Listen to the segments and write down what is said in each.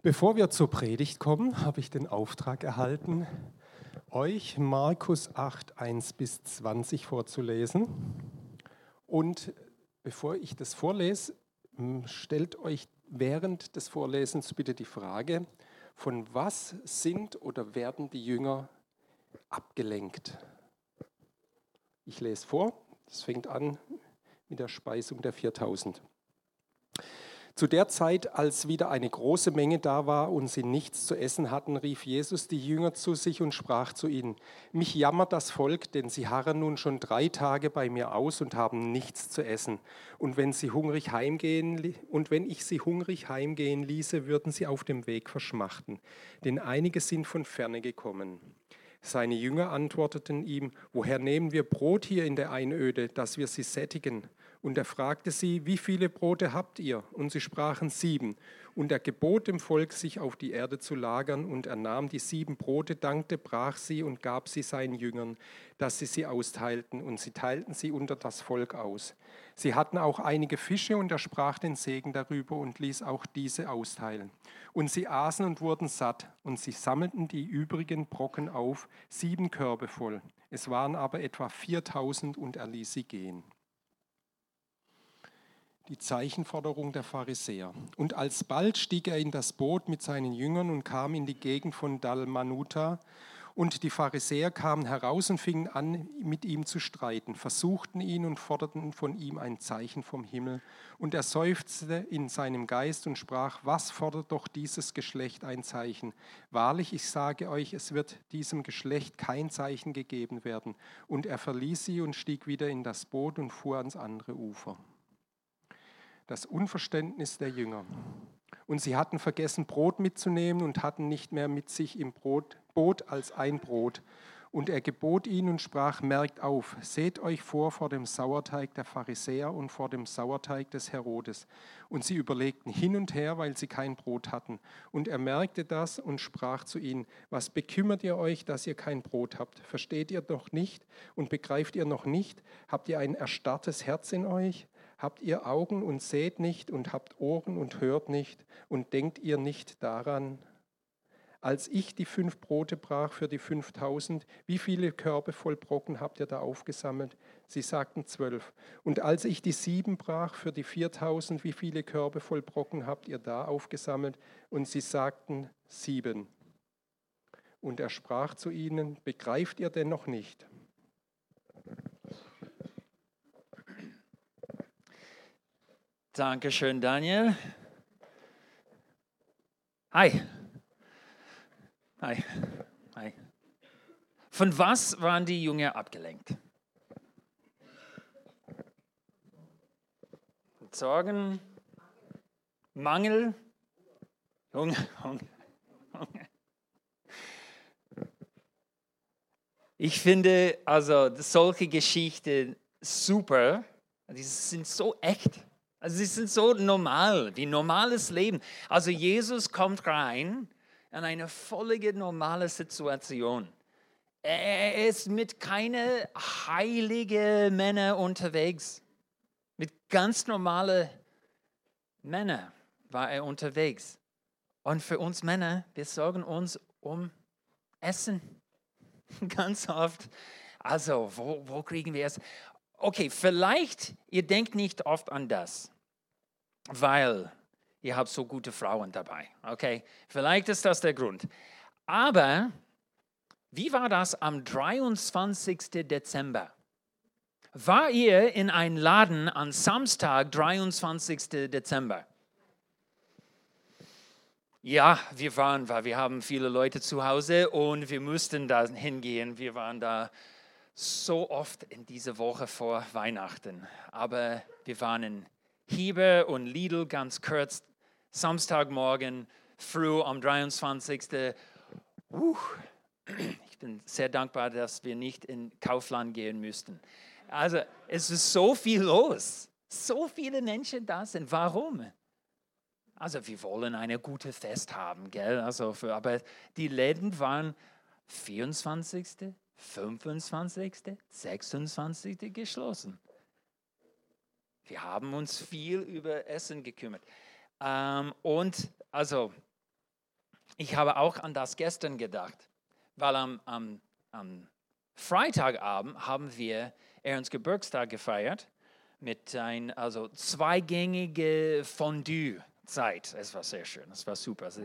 Bevor wir zur Predigt kommen, habe ich den Auftrag erhalten, euch Markus 8, 1 bis 20 vorzulesen. Und bevor ich das vorlese, stellt euch während des Vorlesens bitte die Frage, von was sind oder werden die Jünger abgelenkt? Ich lese vor, es fängt an mit der Speisung der 4000. Zu der Zeit, als wieder eine große Menge da war und sie nichts zu essen hatten, rief Jesus die Jünger zu sich und sprach zu ihnen, mich jammert das Volk, denn sie harren nun schon drei Tage bei mir aus und haben nichts zu essen. Und wenn sie hungrig heimgehen, und wenn ich sie hungrig heimgehen ließe, würden sie auf dem Weg verschmachten, denn einige sind von ferne gekommen. Seine Jünger antworteten ihm, woher nehmen wir Brot hier in der Einöde, dass wir sie sättigen? Und er fragte sie, wie viele Brote habt ihr? Und sie sprachen sieben. Und er gebot dem Volk, sich auf die Erde zu lagern. Und er nahm die sieben Brote, dankte, brach sie und gab sie seinen Jüngern, dass sie sie austeilten. Und sie teilten sie unter das Volk aus. Sie hatten auch einige Fische und er sprach den Segen darüber und ließ auch diese austeilen. Und sie aßen und wurden satt. Und sie sammelten die übrigen Brocken auf, sieben Körbe voll. Es waren aber etwa 4000 und er ließ sie gehen die Zeichenforderung der Pharisäer. Und alsbald stieg er in das Boot mit seinen Jüngern und kam in die Gegend von Dalmanuta. Und die Pharisäer kamen heraus und fingen an, mit ihm zu streiten, versuchten ihn und forderten von ihm ein Zeichen vom Himmel. Und er seufzte in seinem Geist und sprach, was fordert doch dieses Geschlecht ein Zeichen? Wahrlich, ich sage euch, es wird diesem Geschlecht kein Zeichen gegeben werden. Und er verließ sie und stieg wieder in das Boot und fuhr ans andere Ufer das Unverständnis der Jünger. Und sie hatten vergessen, Brot mitzunehmen und hatten nicht mehr mit sich im Brot, Boot als ein Brot. Und er gebot ihnen und sprach, merkt auf, seht euch vor vor dem Sauerteig der Pharisäer und vor dem Sauerteig des Herodes. Und sie überlegten hin und her, weil sie kein Brot hatten. Und er merkte das und sprach zu ihnen, was bekümmert ihr euch, dass ihr kein Brot habt? Versteht ihr noch nicht und begreift ihr noch nicht? Habt ihr ein erstarrtes Herz in euch? Habt ihr Augen und seht nicht und habt Ohren und hört nicht und denkt ihr nicht daran? Als ich die fünf Brote brach für die fünftausend, wie viele Körbe voll Brocken habt ihr da aufgesammelt? Sie sagten zwölf. Und als ich die sieben brach für die viertausend, wie viele Körbe voll Brocken habt ihr da aufgesammelt? Und sie sagten sieben. Und er sprach zu ihnen, begreift ihr denn noch nicht? Dankeschön, Daniel. Hi. Hi. Hi. Von was waren die Jünger abgelenkt? Sorgen, Mangel, Hunger, Hunger, Hunger. Ich finde also solche Geschichten super. Die sind so echt. Also sie sind so normal, wie normales Leben. Also Jesus kommt rein in eine völlige normale Situation. Er ist mit keinen heiligen Männern unterwegs. Mit ganz normalen Männern war er unterwegs. Und für uns Männer, wir sorgen uns um Essen. Ganz oft. Also, wo, wo kriegen wir es? Okay, vielleicht, ihr denkt nicht oft an das, weil ihr habt so gute Frauen dabei. Okay, vielleicht ist das der Grund. Aber wie war das am 23. Dezember? War ihr in einem Laden am Samstag, 23. Dezember? Ja, wir waren, weil wir haben viele Leute zu Hause und wir mussten da hingehen. Wir waren da so oft in dieser Woche vor Weihnachten. Aber wir waren in Hiebe und Lidl ganz kurz, Samstagmorgen, früh am 23. Uh, ich bin sehr dankbar, dass wir nicht in Kaufland gehen müssten. Also es ist so viel los, so viele Menschen da sind. Warum? Also wir wollen eine gute Fest haben, gell? Also für, aber die Läden waren 24. 25., 26. geschlossen. Wir haben uns viel über Essen gekümmert. Ähm, und also ich habe auch an das gestern gedacht, weil am, am, am Freitagabend haben wir Ernst Geburtstag gefeiert mit ein also zweigängige Fondue. Zeit. Es war sehr schön, es war super. Also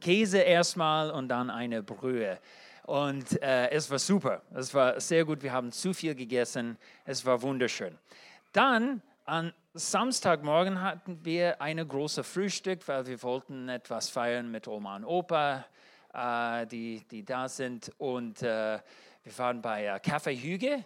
Käse erstmal und dann eine Brühe. Und äh, es war super, es war sehr gut. Wir haben zu viel gegessen, es war wunderschön. Dann an Samstagmorgen hatten wir ein großes Frühstück, weil wir wollten etwas feiern mit Oma und Opa, äh, die, die da sind. Und äh, wir waren bei äh, Café Hüge.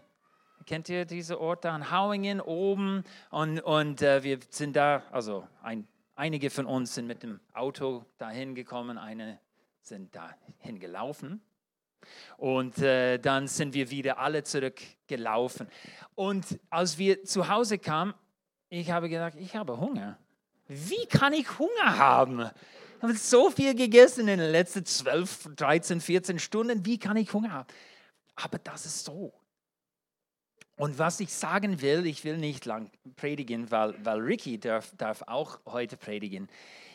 Kennt ihr diesen Ort da in Hauingen oben? Und, und äh, wir sind da, also ein, einige von uns sind mit dem Auto dahin gekommen, eine sind dahin gelaufen. Und äh, dann sind wir wieder alle zurückgelaufen. Und als wir zu Hause kamen, ich habe gedacht, ich habe Hunger. Wie kann ich Hunger haben? Ich habe so viel gegessen in den letzten 12, 13, 14 Stunden. Wie kann ich Hunger haben? Aber das ist so. Und was ich sagen will, ich will nicht lang predigen, weil, weil Ricky darf, darf auch heute predigen.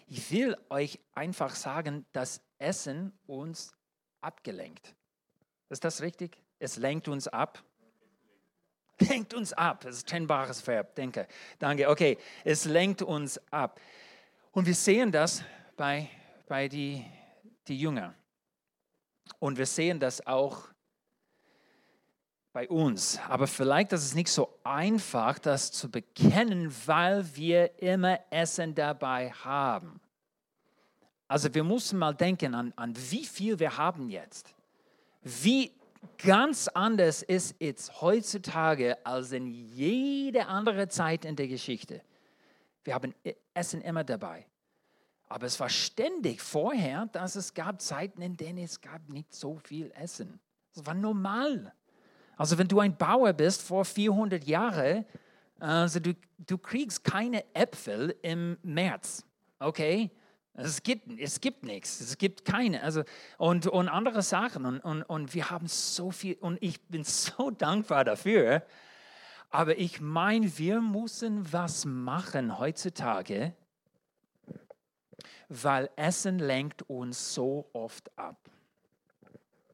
Ich will euch einfach sagen, dass Essen uns abgelenkt. Ist das richtig? Es lenkt uns ab. Lenkt uns ab. Das ist ein trennbares Verb. Denke. Danke. Okay. Es lenkt uns ab. Und wir sehen das bei, bei die, die Jünger. Und wir sehen das auch bei uns. Aber vielleicht ist es nicht so einfach, das zu bekennen, weil wir immer Essen dabei haben. Also wir müssen mal denken an, an wie viel wir haben jetzt. Wie ganz anders ist es heutzutage als in jeder anderen Zeit in der Geschichte. Wir haben e-, Essen immer dabei. Aber es war ständig vorher, dass es gab Zeiten, in denen es gab nicht so viel Essen. Es war normal. Also wenn du ein Bauer bist vor 400 Jahren, also du, du kriegst keine Äpfel im März, okay? Es gibt, es gibt nichts, es gibt keine. Also, und, und andere Sachen. Und, und, und wir haben so viel, und ich bin so dankbar dafür. Aber ich meine, wir müssen was machen heutzutage, weil Essen lenkt uns so oft ab.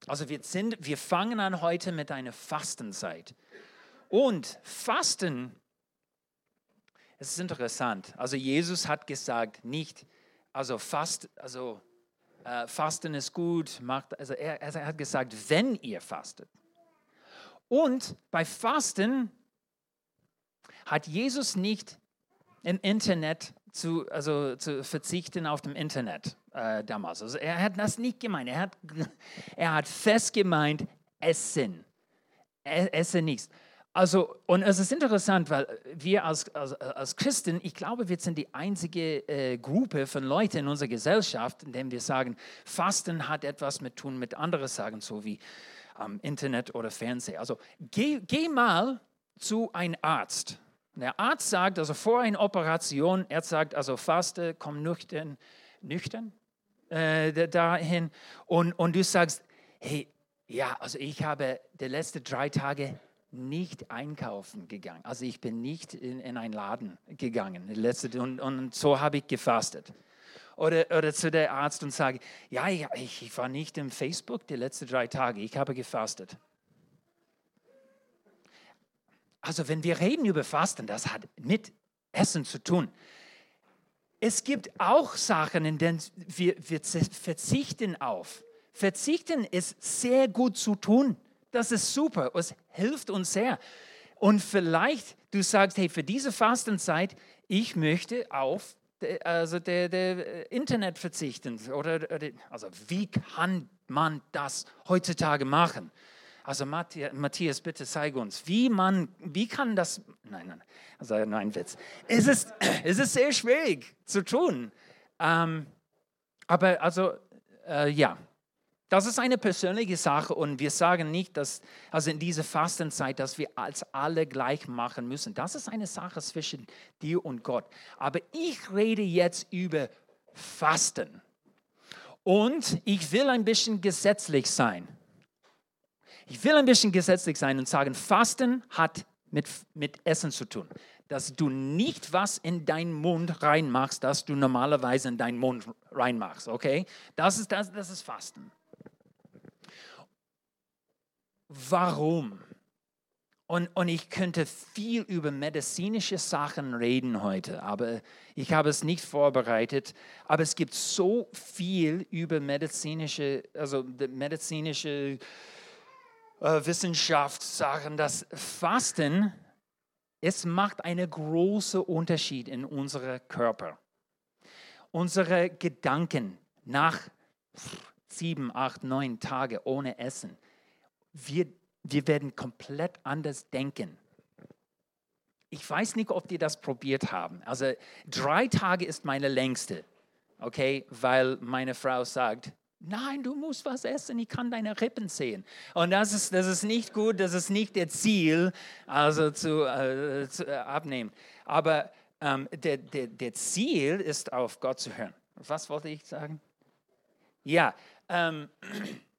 Also wir, sind, wir fangen an heute mit einer Fastenzeit. Und Fasten, es ist interessant. Also Jesus hat gesagt, nicht, also, fast, also äh, Fasten ist gut, macht, also er, er hat gesagt, wenn ihr fastet. Und bei Fasten hat Jesus nicht im Internet zu, also zu verzichten auf dem Internet äh, damals. Also er hat das nicht gemeint. Er hat, er hat fest gemeint, Essen. Essen nichts. Also, und es ist interessant, weil wir als, als, als Christen, ich glaube, wir sind die einzige äh, Gruppe von Leuten in unserer Gesellschaft, in der wir sagen, Fasten hat etwas mit tun mit anderen Sagen, so wie ähm, Internet oder Fernsehen. Also, geh, geh mal zu einem Arzt. Der Arzt sagt, also vor einer Operation, er sagt, also faste, komm nüchtern, nüchtern äh, dahin und, und du sagst, hey, ja, also ich habe die letzten drei Tage nicht einkaufen gegangen. Also ich bin nicht in, in einen Laden gegangen. Letzte, und, und so habe ich gefastet. Oder, oder zu der Arzt und sage, ja, ja, ich war nicht im Facebook die letzten drei Tage, ich habe gefastet. Also wenn wir reden über Fasten, das hat mit Essen zu tun. Es gibt auch Sachen, in denen wir, wir verzichten auf. Verzichten ist sehr gut zu tun. Das ist super, es hilft uns sehr. Und vielleicht du sagst, hey, für diese Fastenzeit, ich möchte auf also der, der Internet verzichten. Oder, also wie kann man das heutzutage machen? Also Matthias, bitte zeig uns, wie man, wie kann das, nein, nein, also nein, Witz. Es ist, es ist sehr schwierig zu tun. Ähm, aber also, äh, ja, das ist eine persönliche Sache und wir sagen nicht, dass also in dieser Fastenzeit, dass wir als alle gleich machen müssen. Das ist eine Sache zwischen dir und Gott. Aber ich rede jetzt über Fasten. Und ich will ein bisschen gesetzlich sein. Ich will ein bisschen gesetzlich sein und sagen, Fasten hat mit, mit Essen zu tun. dass du nicht was in deinen Mund reinmachst, das du normalerweise in deinen Mund reinmachst. Okay? Das ist, das, das ist Fasten. Warum? Und, und ich könnte viel über medizinische Sachen reden heute, aber ich habe es nicht vorbereitet. Aber es gibt so viel über medizinische, also medizinische äh, Wissenschaftssachen, dass Fasten, es macht einen großen Unterschied in unserem Körper. Unsere Gedanken nach sieben, acht, neun Tagen ohne Essen, wir wir werden komplett anders denken. Ich weiß nicht, ob die das probiert haben. Also drei Tage ist meine längste, okay, weil meine Frau sagt, nein, du musst was essen, ich kann deine Rippen sehen. Und das ist, das ist nicht gut, das ist nicht der Ziel, also zu, äh, zu äh, abnehmen. Aber ähm, der, der, der Ziel ist, auf Gott zu hören. Was wollte ich sagen? Ja, ähm,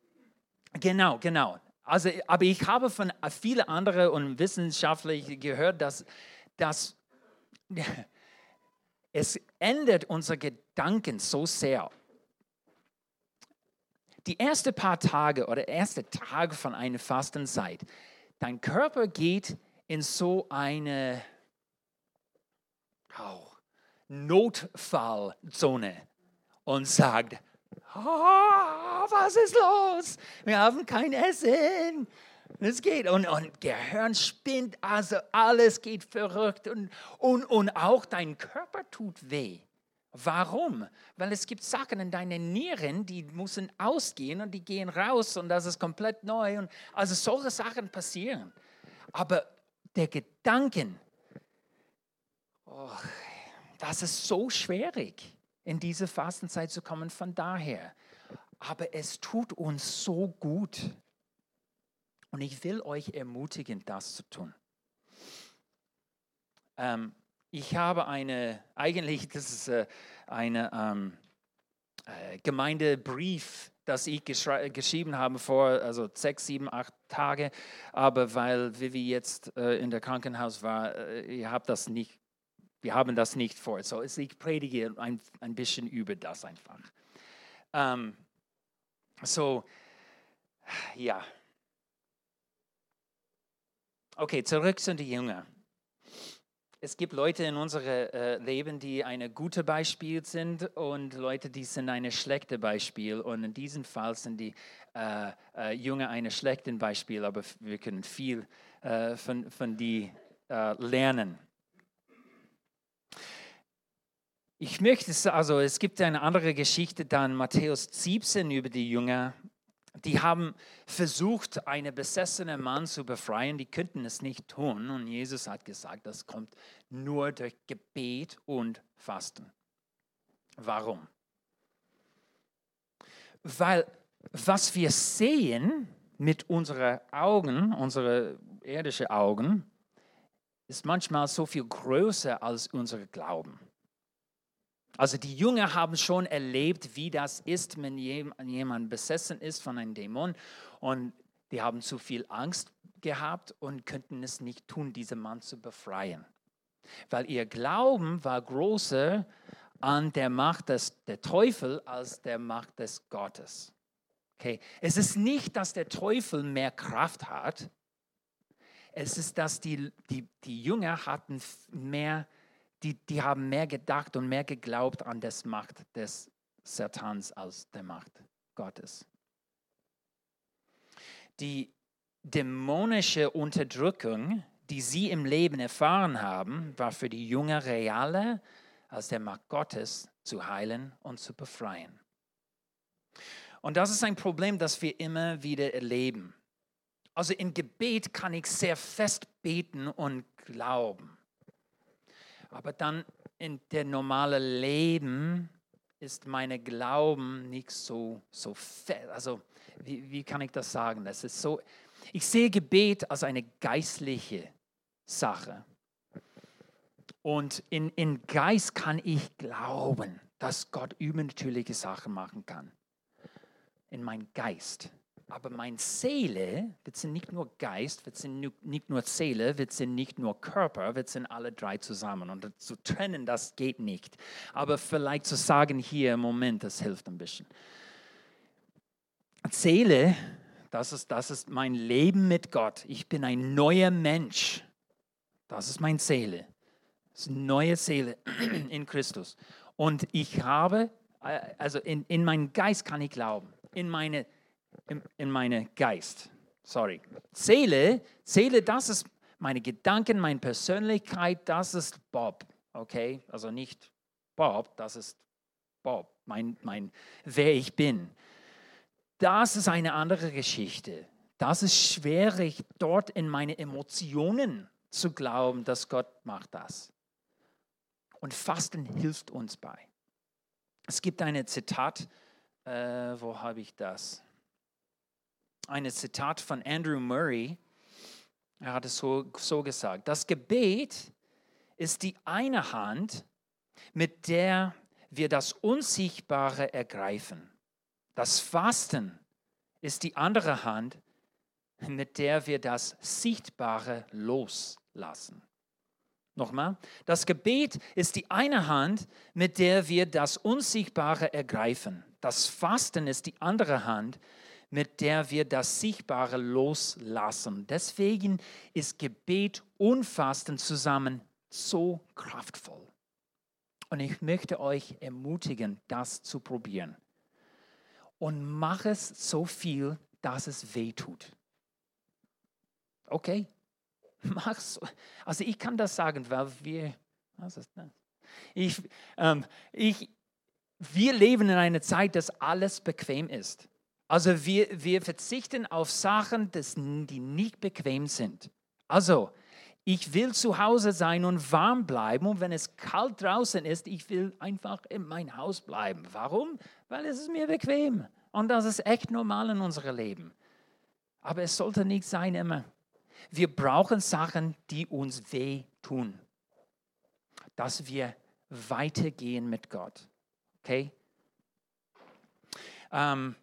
genau, genau. Also, aber ich habe von vielen anderen und Wissenschaftlern gehört, dass, dass es ändert unsere Gedanken so sehr. Die ersten paar Tage oder erste Tage von einer Fastenzeit, dein Körper geht in so eine oh, Notfallzone und sagt, oh, was ist los? Wir haben kein Essen. Es geht und, und Gehirn spinnt, also alles geht verrückt und, und, und auch dein Körper tut weh. Warum? Weil es gibt Sachen in deinen Nieren, die müssen ausgehen und die gehen raus und das ist komplett neu. Und also solche Sachen passieren. Aber der Gedanken, oh, das ist so schwierig in diese Fastenzeit zu kommen. Von daher, aber es tut uns so gut. Und ich will euch ermutigen, das zu tun. Ähm, ich habe eine, eigentlich, das ist äh, eine ähm, äh, Gemeindebrief, das ich geschrieben habe vor also sechs, sieben, acht Tage. Aber weil Vivi jetzt äh, in der Krankenhaus war, äh, ihr habt das nicht wir haben das nicht vor. So, ich predige ein, ein bisschen über das einfach. Ähm, so, ja. Okay, zurück zu den Jüngern. Es gibt Leute in unserem äh, Leben, die ein gutes Beispiel sind und Leute, die sind ein schlechtes Beispiel. Und in diesem Fall sind die äh, äh, Jünger ein schlechtes Beispiel, aber wir können viel äh, von, von die äh, lernen. Ich möchte, also es gibt eine andere Geschichte dann, Matthäus 17 über die Jünger. Die haben versucht, einen besessenen Mann zu befreien, die könnten es nicht tun. Und Jesus hat gesagt, das kommt nur durch Gebet und Fasten. Warum? Weil was wir sehen mit unseren Augen, unsere irdischen Augen, ist manchmal so viel größer als unser Glauben. Also die Jünger haben schon erlebt, wie das ist, wenn jemand besessen ist von einem Dämon und die haben zu viel Angst gehabt und könnten es nicht tun, diesen Mann zu befreien. Weil ihr Glauben war größer an der Macht des der Teufel als der Macht des Gottes. Okay. Es ist nicht, dass der Teufel mehr Kraft hat. Es ist, dass die, die, die Jünger hatten mehr Kraft die, die haben mehr gedacht und mehr geglaubt an das Macht des Satans als der Macht Gottes. Die dämonische Unterdrückung, die sie im Leben erfahren haben, war für die Jünger realer als der Macht Gottes zu heilen und zu befreien. Und das ist ein Problem, das wir immer wieder erleben. Also im Gebet kann ich sehr fest beten und glauben. Aber dann in der normale Leben ist mein Glauben nicht so, so fest. Also, wie, wie kann ich das sagen? Das ist so, ich sehe Gebet als eine geistliche Sache. Und in, in Geist kann ich glauben, dass Gott übernatürliche Sachen machen kann. In meinem Geist. Aber meine Seele, wir sind nicht nur Geist, wir sind nicht nur Seele, wir sind nicht nur Körper, wir sind alle drei zusammen. Und zu trennen, das geht nicht. Aber vielleicht zu sagen hier im Moment, das hilft ein bisschen. Seele, das ist, das ist mein Leben mit Gott. Ich bin ein neuer Mensch. Das ist meine Seele. Das ist eine neue Seele in Christus. Und ich habe, äh, also in, in meinen Geist kann ich glauben. In meine in, in meine Geist. Sorry. Seele, Seele, das ist meine Gedanken, meine Persönlichkeit, das ist Bob. Okay? Also nicht Bob, das ist Bob, mein, mein, wer ich bin. Das ist eine andere Geschichte. Das ist schwierig, dort in meine Emotionen zu glauben, dass Gott macht das. Und Fasten hilft uns bei. Es gibt ein Zitat, äh, wo habe ich das? Ein Zitat von Andrew Murray. Er hat es so, so gesagt. Das Gebet ist die eine Hand, mit der wir das Unsichtbare ergreifen. Das Fasten ist die andere Hand, mit der wir das Sichtbare loslassen. Nochmal, das Gebet ist die eine Hand, mit der wir das Unsichtbare ergreifen. Das Fasten ist die andere Hand, mit der wir das Sichtbare loslassen. Deswegen ist Gebet und Fasten zusammen so kraftvoll. Und ich möchte euch ermutigen, das zu probieren. Und mach es so viel, dass es weh tut. Okay? Mach's. Also ich kann das sagen, weil wir, was ist das? Ich, ähm, ich, wir leben in einer Zeit, dass alles bequem ist. Also wir, wir verzichten auf Sachen, die nicht bequem sind. Also, ich will zu Hause sein und warm bleiben und wenn es kalt draußen ist, ich will einfach in mein Haus bleiben. Warum? Weil es ist mir bequem und das ist echt normal in unserem Leben. Aber es sollte nicht sein immer. Wir brauchen Sachen, die uns weh tun, dass wir weitergehen mit Gott. Okay? Ähm,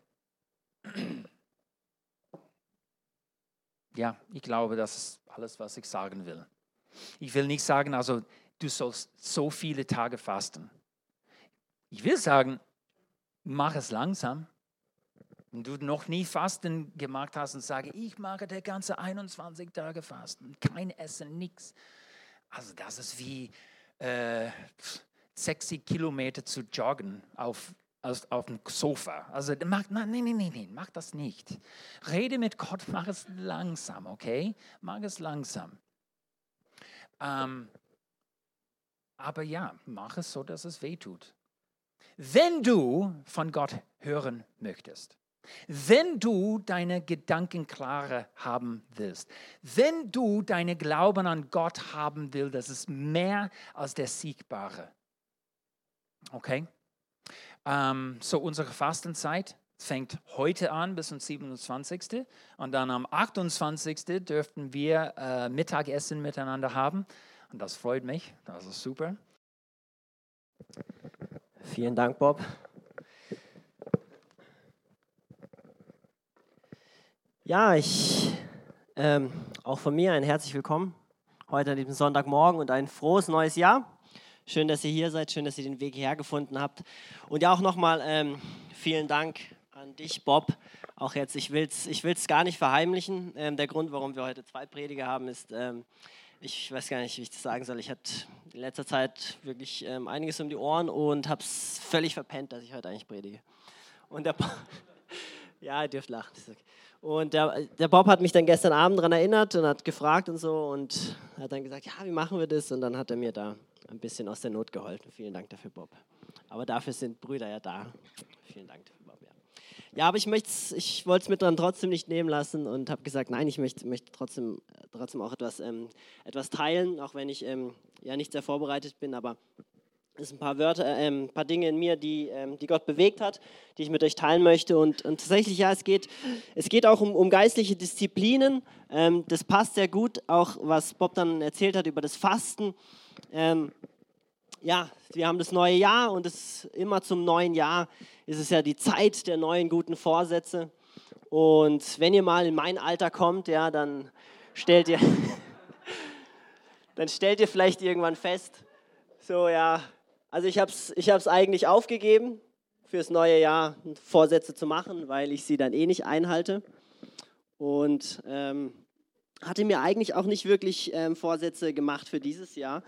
ja, ich glaube, das ist alles, was ich sagen will. Ich will nicht sagen, also du sollst so viele Tage fasten. Ich will sagen, mach es langsam. Wenn du noch nie Fasten gemacht hast und sage, ich mache der ganze 21 Tage Fasten, kein Essen, nichts. Also das ist wie äh, 60 Kilometer zu joggen auf als auf dem Sofa. Also mach, nein, nein, nein, nein, mach das nicht. Rede mit Gott, mach es langsam, okay? Mach es langsam. Ähm, aber ja, mach es so, dass es weh tut. Wenn du von Gott hören möchtest, wenn du deine Gedanken klarer haben willst, wenn du deine Glauben an Gott haben willst, das ist mehr als der Siegbare. Okay? Ähm, so unsere Fastenzeit fängt heute an bis zum 27. Und dann am 28. dürften wir äh, Mittagessen miteinander haben. Und das freut mich, das ist super. Vielen Dank, Bob. Ja, ich, ähm, auch von mir ein herzlich willkommen heute an diesem Sonntagmorgen und ein frohes neues Jahr. Schön, dass ihr hier seid, schön, dass ihr den Weg hierher gefunden habt. Und ja, auch nochmal ähm, vielen Dank an dich, Bob. Auch jetzt, ich will es ich will's gar nicht verheimlichen. Ähm, der Grund, warum wir heute zwei Prediger haben, ist, ähm, ich weiß gar nicht, wie ich das sagen soll. Ich hatte in letzter Zeit wirklich ähm, einiges um die Ohren und habe es völlig verpennt, dass ich heute eigentlich predige. Und der Bob, ja, ihr dürft lachen. Und der, der Bob hat mich dann gestern Abend daran erinnert und hat gefragt und so und hat dann gesagt, ja, wie machen wir das? Und dann hat er mir da ein bisschen aus der Not geholfen. Vielen Dank dafür, Bob. Aber dafür sind Brüder ja da. Vielen Dank dafür, Bob. Ja, ja aber ich, ich wollte es mir dann trotzdem nicht nehmen lassen und habe gesagt, nein, ich möchte, möchte trotzdem, trotzdem auch etwas, ähm, etwas teilen, auch wenn ich ähm, ja nicht sehr vorbereitet bin, aber es sind ein paar Wörter, äh, ein paar Dinge in mir, die, ähm, die Gott bewegt hat, die ich mit euch teilen möchte. Und, und tatsächlich, ja, es geht, es geht auch um, um geistliche Disziplinen. Ähm, das passt sehr gut, auch was Bob dann erzählt hat über das Fasten. Ähm, ja, wir haben das neue Jahr und es immer zum neuen Jahr ist es ja die Zeit der neuen guten Vorsätze. Und wenn ihr mal in mein Alter kommt, ja, dann stellt ihr, dann stellt ihr vielleicht irgendwann fest, so ja, also ich habe es ich eigentlich aufgegeben, fürs neue Jahr Vorsätze zu machen, weil ich sie dann eh nicht einhalte. Und ähm, hatte mir eigentlich auch nicht wirklich ähm, Vorsätze gemacht für dieses Jahr.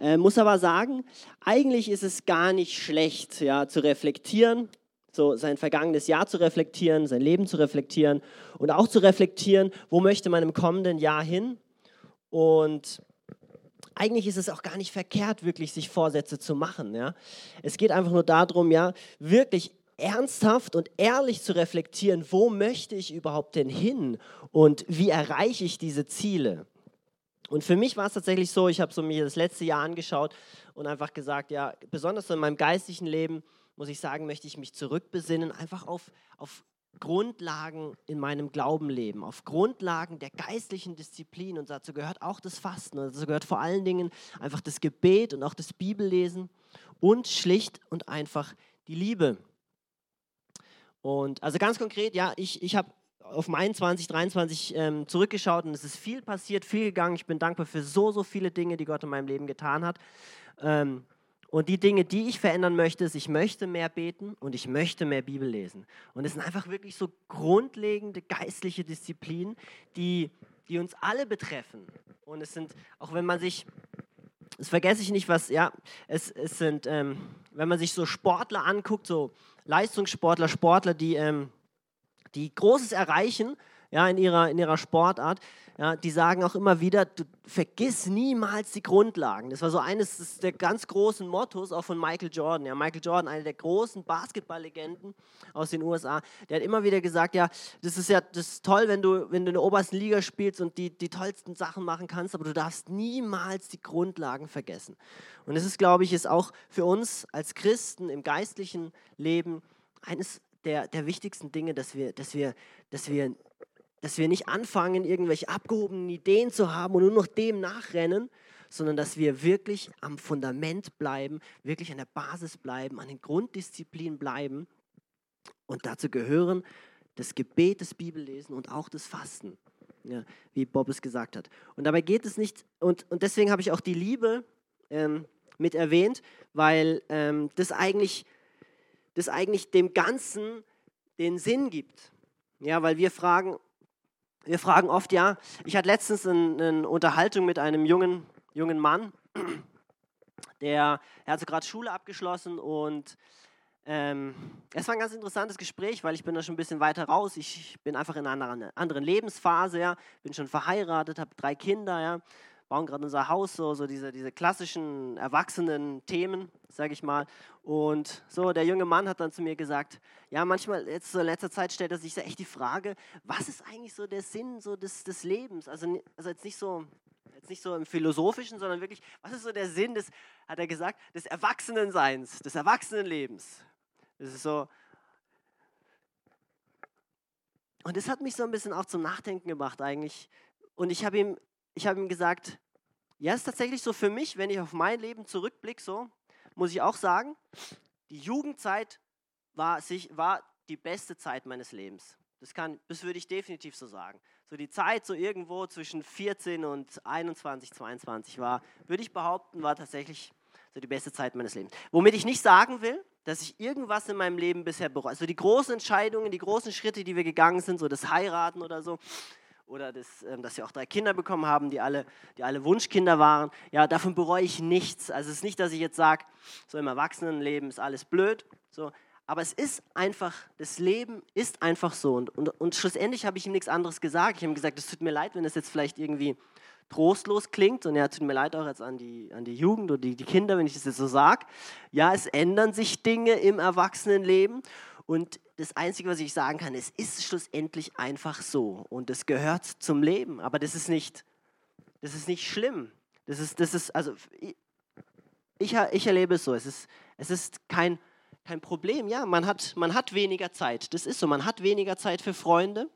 Äh, muss aber sagen, eigentlich ist es gar nicht schlecht, ja, zu reflektieren, so sein vergangenes Jahr zu reflektieren, sein Leben zu reflektieren und auch zu reflektieren, wo möchte man im kommenden Jahr hin. Und eigentlich ist es auch gar nicht verkehrt, wirklich sich Vorsätze zu machen. Ja? Es geht einfach nur darum, ja, wirklich ernsthaft und ehrlich zu reflektieren, wo möchte ich überhaupt denn hin und wie erreiche ich diese Ziele. Und für mich war es tatsächlich so, ich habe so mir das letzte Jahr angeschaut und einfach gesagt, ja, besonders so in meinem geistlichen Leben, muss ich sagen, möchte ich mich zurückbesinnen, einfach auf, auf Grundlagen in meinem Glauben leben, auf Grundlagen der geistlichen Disziplin. Und dazu gehört auch das Fasten. Und dazu gehört vor allen Dingen einfach das Gebet und auch das Bibellesen und schlicht und einfach die Liebe. Und also ganz konkret, ja, ich, ich habe auf mein 2023 ähm, zurückgeschaut und es ist viel passiert, viel gegangen. Ich bin dankbar für so, so viele Dinge, die Gott in meinem Leben getan hat. Ähm, und die Dinge, die ich verändern möchte, ist, ich möchte mehr beten und ich möchte mehr Bibel lesen. Und es sind einfach wirklich so grundlegende geistliche Disziplinen, die, die uns alle betreffen. Und es sind, auch wenn man sich, das vergesse ich nicht, was, ja, es, es sind, ähm, wenn man sich so Sportler anguckt, so Leistungssportler, Sportler, die, ähm, die Großes erreichen, ja, in, ihrer, in ihrer Sportart, ja, die sagen auch immer wieder, du vergiss niemals die Grundlagen. Das war so eines der ganz großen Mottos auch von Michael Jordan. Ja, Michael Jordan, einer der großen Basketballlegenden aus den USA, der hat immer wieder gesagt, ja, das ist ja das ist toll, wenn du, wenn du in der obersten Liga spielst und die, die tollsten Sachen machen kannst, aber du darfst niemals die Grundlagen vergessen. Und das ist, glaube ich, ist auch für uns als Christen im geistlichen Leben eines der, der wichtigsten Dinge, dass wir, dass wir, dass wir dass wir nicht anfangen, irgendwelche abgehobenen Ideen zu haben und nur noch dem nachrennen, sondern dass wir wirklich am Fundament bleiben, wirklich an der Basis bleiben, an den Grunddisziplinen bleiben. Und dazu gehören das Gebet, das Bibellesen und auch das Fasten, ja, wie Bob es gesagt hat. Und dabei geht es nicht, und, und deswegen habe ich auch die Liebe ähm, mit erwähnt, weil ähm, das, eigentlich, das eigentlich dem Ganzen den Sinn gibt. Ja, weil wir fragen, wir fragen oft, ja, ich hatte letztens eine, Unterhaltung mit einem jungen, jungen Mann, der, er hatte gerade Schule abgeschlossen und ähm, es war ein ganz interessantes Gespräch, weil ich bin da schon ein bisschen weiter raus. Ich bin einfach in einer anderen Lebensphase, ja, bin schon verheiratet, habe drei Kinder, ja, bauen gerade unser Haus, so, so diese, diese klassischen erwachsenen Themen, sage ich mal. Und so, der junge Mann hat dann zu mir gesagt, ja, manchmal, jetzt so in letzter Zeit stellt er sich so echt die Frage, was ist eigentlich so der Sinn so des, des Lebens? Also, also jetzt nicht so, jetzt nicht so im Philosophischen, sondern wirklich, was ist so der Sinn des, hat er gesagt, des Erwachsenenseins, des Erwachsenenlebens? Das ist so, und das hat mich so ein bisschen auch zum Nachdenken gebracht eigentlich. Und ich habe ihm ich habe ihm gesagt, ja, es ist tatsächlich so für mich, wenn ich auf mein Leben zurückblicke, so, muss ich auch sagen, die Jugendzeit war, sich, war die beste Zeit meines Lebens. Das, kann, das würde ich definitiv so sagen. So die Zeit so irgendwo zwischen 14 und 21, 22 war, würde ich behaupten, war tatsächlich so die beste Zeit meines Lebens. Womit ich nicht sagen will, dass ich irgendwas in meinem Leben bisher bereue. Also die großen Entscheidungen, die großen Schritte, die wir gegangen sind, so das Heiraten oder so, oder das, ähm, dass wir auch drei Kinder bekommen haben, die alle, die alle Wunschkinder waren. Ja, davon bereue ich nichts. Also es ist nicht, dass ich jetzt sage, so im Erwachsenenleben ist alles blöd. So. Aber es ist einfach, das Leben ist einfach so. Und, und, und schlussendlich habe ich ihm nichts anderes gesagt. Ich habe ihm gesagt, es tut mir leid, wenn es jetzt vielleicht irgendwie trostlos klingt. Und ja, tut mir leid auch jetzt an die, an die Jugend oder die, die Kinder, wenn ich das jetzt so sage. Ja, es ändern sich Dinge im Erwachsenenleben. Und das Einzige, was ich sagen kann, es ist schlussendlich einfach so. Und es gehört zum Leben. Aber das ist nicht, das ist nicht schlimm. Das ist, das ist, also ich, ich erlebe es so. Es ist, es ist kein, kein Problem. Ja, man hat, man hat weniger Zeit. Das ist so. Man hat weniger Zeit für Freunde.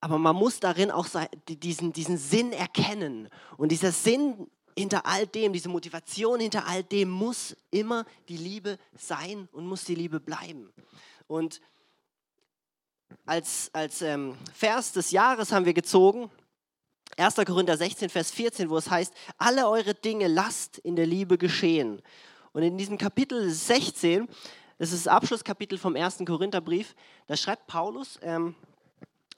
Aber man muss darin auch diesen, diesen Sinn erkennen. Und dieser Sinn hinter all dem, diese Motivation hinter all dem muss immer die Liebe sein und muss die Liebe bleiben. Und als, als ähm, Vers des Jahres haben wir gezogen 1. Korinther 16, Vers 14, wo es heißt, alle eure Dinge lasst in der Liebe geschehen. Und in diesem Kapitel 16, das ist das Abschlusskapitel vom 1. Korintherbrief, da schreibt Paulus, ähm,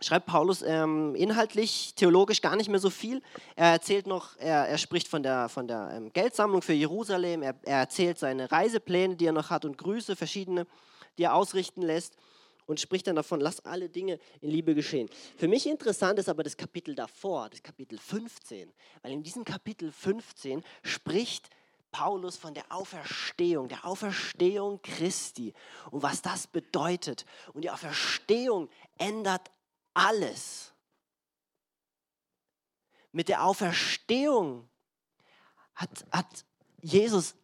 schreibt Paulus ähm, inhaltlich, theologisch gar nicht mehr so viel. Er erzählt noch, er, er spricht von der, von der ähm, Geldsammlung für Jerusalem, er, er erzählt seine Reisepläne, die er noch hat und Grüße, verschiedene, die er ausrichten lässt und spricht dann davon, lass alle Dinge in Liebe geschehen. Für mich interessant ist aber das Kapitel davor, das Kapitel 15, weil in diesem Kapitel 15 spricht Paulus von der Auferstehung, der Auferstehung Christi und was das bedeutet. Und die Auferstehung ändert alles. Mit der Auferstehung hat, hat Jesus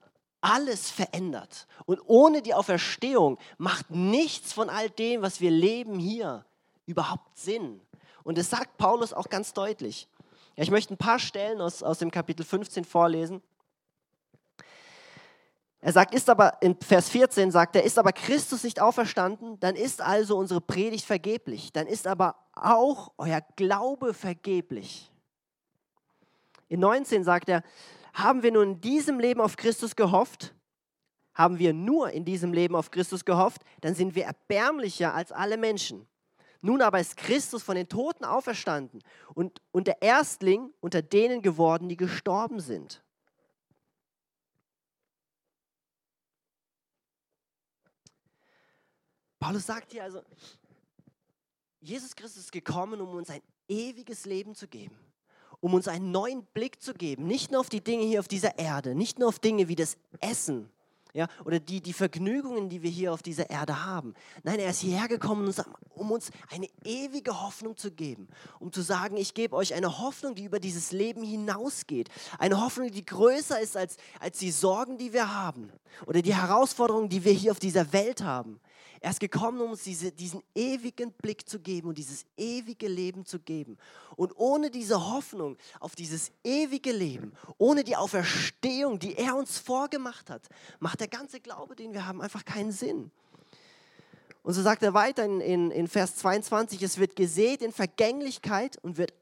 alles verändert. Und ohne die Auferstehung macht nichts von all dem, was wir leben hier, überhaupt Sinn. Und das sagt Paulus auch ganz deutlich. Ja, ich möchte ein paar Stellen aus, aus dem Kapitel 15 vorlesen. Er sagt, ist aber, in Vers 14 sagt er, ist aber Christus nicht auferstanden, dann ist also unsere Predigt vergeblich. Dann ist aber auch euer Glaube vergeblich. In 19 sagt er, haben wir nun in diesem Leben auf Christus gehofft? Haben wir nur in diesem Leben auf Christus gehofft, dann sind wir erbärmlicher als alle Menschen. Nun aber ist Christus von den Toten auferstanden und, und der Erstling unter denen geworden, die gestorben sind. Paulus sagt hier also, Jesus Christus ist gekommen, um uns ein ewiges Leben zu geben um uns einen neuen Blick zu geben, nicht nur auf die Dinge hier auf dieser Erde, nicht nur auf Dinge wie das Essen ja, oder die, die Vergnügungen, die wir hier auf dieser Erde haben. Nein, er ist hierher gekommen, um uns eine ewige Hoffnung zu geben, um zu sagen, ich gebe euch eine Hoffnung, die über dieses Leben hinausgeht, eine Hoffnung, die größer ist als, als die Sorgen, die wir haben oder die Herausforderungen, die wir hier auf dieser Welt haben. Er ist gekommen, um uns diese, diesen ewigen Blick zu geben und dieses ewige Leben zu geben. Und ohne diese Hoffnung auf dieses ewige Leben, ohne die Auferstehung, die er uns vorgemacht hat, macht der ganze Glaube, den wir haben, einfach keinen Sinn. Und so sagt er weiter in, in, in Vers 22, es wird gesät in Vergänglichkeit und wird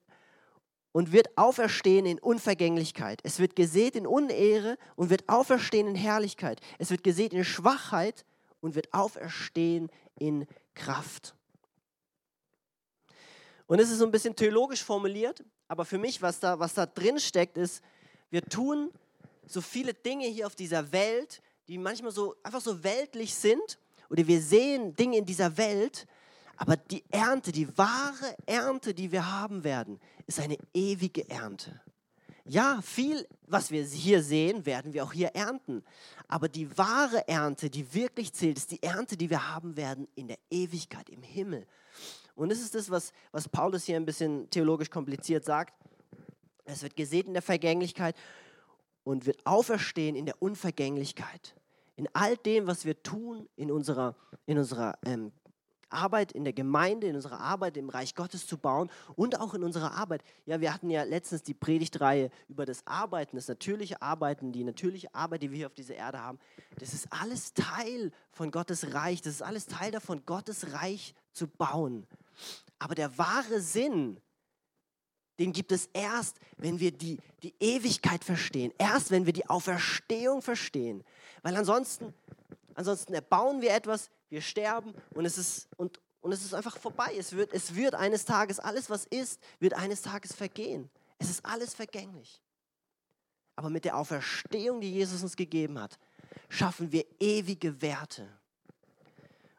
und wird auferstehen in Unvergänglichkeit. Es wird gesät in Unehre und wird auferstehen in Herrlichkeit. Es wird gesät in Schwachheit und wird auferstehen in Kraft. Und es ist so ein bisschen theologisch formuliert, aber für mich, was da, was da drin steckt, ist, wir tun so viele Dinge hier auf dieser Welt, die manchmal so einfach so weltlich sind, oder wir sehen Dinge in dieser Welt, aber die Ernte, die wahre Ernte, die wir haben werden, ist eine ewige Ernte. Ja, viel, was wir hier sehen, werden wir auch hier ernten. Aber die wahre Ernte, die wirklich zählt, ist die Ernte, die wir haben werden in der Ewigkeit, im Himmel. Und das ist das, was, was Paulus hier ein bisschen theologisch kompliziert sagt. Es wird gesät in der Vergänglichkeit und wird auferstehen in der Unvergänglichkeit. In all dem, was wir tun, in unserer, in unserer ähm, Arbeit in der Gemeinde, in unserer Arbeit im Reich Gottes zu bauen und auch in unserer Arbeit. Ja, wir hatten ja letztens die Predigtreihe über das Arbeiten, das natürliche Arbeiten, die natürliche Arbeit, die wir hier auf dieser Erde haben. Das ist alles Teil von Gottes Reich. Das ist alles Teil davon, Gottes Reich zu bauen. Aber der wahre Sinn, den gibt es erst, wenn wir die, die Ewigkeit verstehen. Erst, wenn wir die Auferstehung verstehen. Weil ansonsten, ansonsten erbauen wir etwas, wir sterben und es ist, und, und es ist einfach vorbei. Es wird, es wird eines Tages, alles was ist, wird eines Tages vergehen. Es ist alles vergänglich. Aber mit der Auferstehung, die Jesus uns gegeben hat, schaffen wir ewige Werte.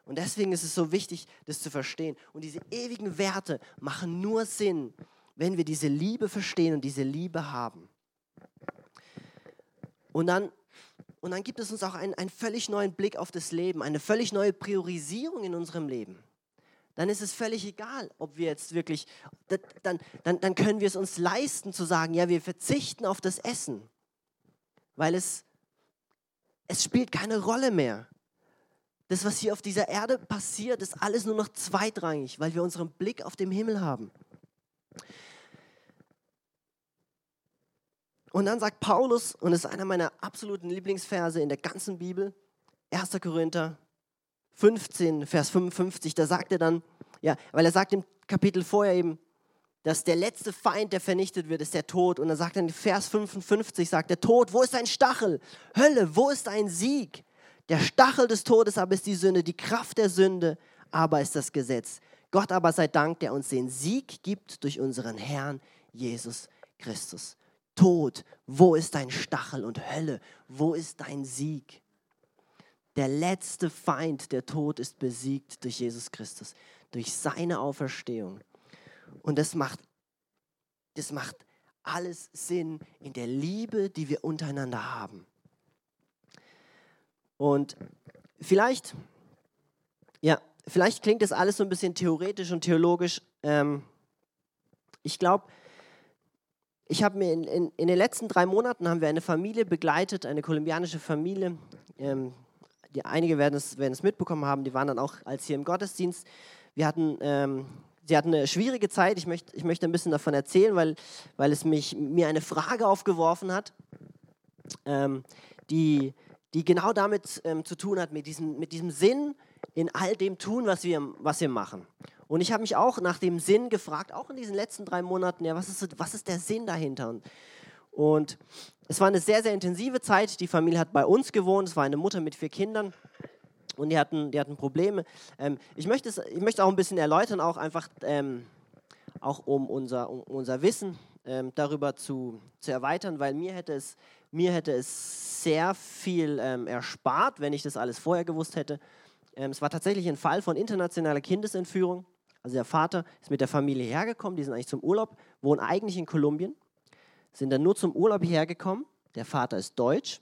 Und deswegen ist es so wichtig, das zu verstehen. Und diese ewigen Werte machen nur Sinn, wenn wir diese Liebe verstehen und diese Liebe haben. Und dann und dann gibt es uns auch einen, einen völlig neuen Blick auf das Leben, eine völlig neue Priorisierung in unserem Leben. Dann ist es völlig egal, ob wir jetzt wirklich, dann, dann, dann können wir es uns leisten zu sagen, ja, wir verzichten auf das Essen, weil es, es spielt keine Rolle mehr. Das, was hier auf dieser Erde passiert, ist alles nur noch zweitrangig, weil wir unseren Blick auf den Himmel haben. Und dann sagt Paulus, und es ist einer meiner absoluten Lieblingsverse in der ganzen Bibel, 1. Korinther 15, Vers 55, da sagt er dann, ja, weil er sagt im Kapitel vorher eben, dass der letzte Feind, der vernichtet wird, ist der Tod. Und er sagt dann in Vers 55, sagt der Tod, wo ist dein Stachel? Hölle, wo ist dein Sieg? Der Stachel des Todes aber ist die Sünde, die Kraft der Sünde aber ist das Gesetz. Gott aber sei Dank, der uns den Sieg gibt durch unseren Herrn Jesus Christus. Tod, wo ist dein Stachel? Und Hölle, wo ist dein Sieg? Der letzte Feind, der Tod, ist besiegt durch Jesus Christus, durch seine Auferstehung. Und das macht, das macht alles Sinn in der Liebe, die wir untereinander haben. Und vielleicht, ja, vielleicht klingt das alles so ein bisschen theoretisch und theologisch. Ähm, ich glaube, ich habe mir in, in, in, den letzten drei Monaten haben wir eine Familie begleitet, eine kolumbianische Familie. Ähm, die, einige werden es, werden es mitbekommen haben, die waren dann auch als hier im Gottesdienst. Wir hatten, ähm, sie hatten eine schwierige Zeit. Ich, möcht, ich möchte ein bisschen davon erzählen, weil, weil es mich, mir eine Frage aufgeworfen hat, ähm, die, die genau damit ähm, zu tun hat, mit diesem, mit diesem Sinn in all dem tun, was wir, was wir machen. Und ich habe mich auch nach dem Sinn gefragt, auch in diesen letzten drei Monaten, ja, was ist, was ist der Sinn dahinter? Und, es war eine sehr, sehr intensive Zeit. Die Familie hat bei uns gewohnt. Es war eine Mutter mit vier Kindern. Und die hatten, die hatten Probleme. Ähm, ich, möchte es, ich möchte auch ein bisschen erläutern, auch einfach ähm, auch um unser, um unser Wissen ähm, darüber zu, zu erweitern, weil mir hätte es, mir hätte es sehr viel ähm, erspart, wenn ich das alles vorher gewusst hätte. Ähm, es war tatsächlich ein Fall von internationaler Kindesentführung. Also der Vater ist mit der Familie hergekommen, die sind eigentlich zum Urlaub, wohnen eigentlich in Kolumbien, sind dann nur zum Urlaub hergekommen. Der Vater ist deutsch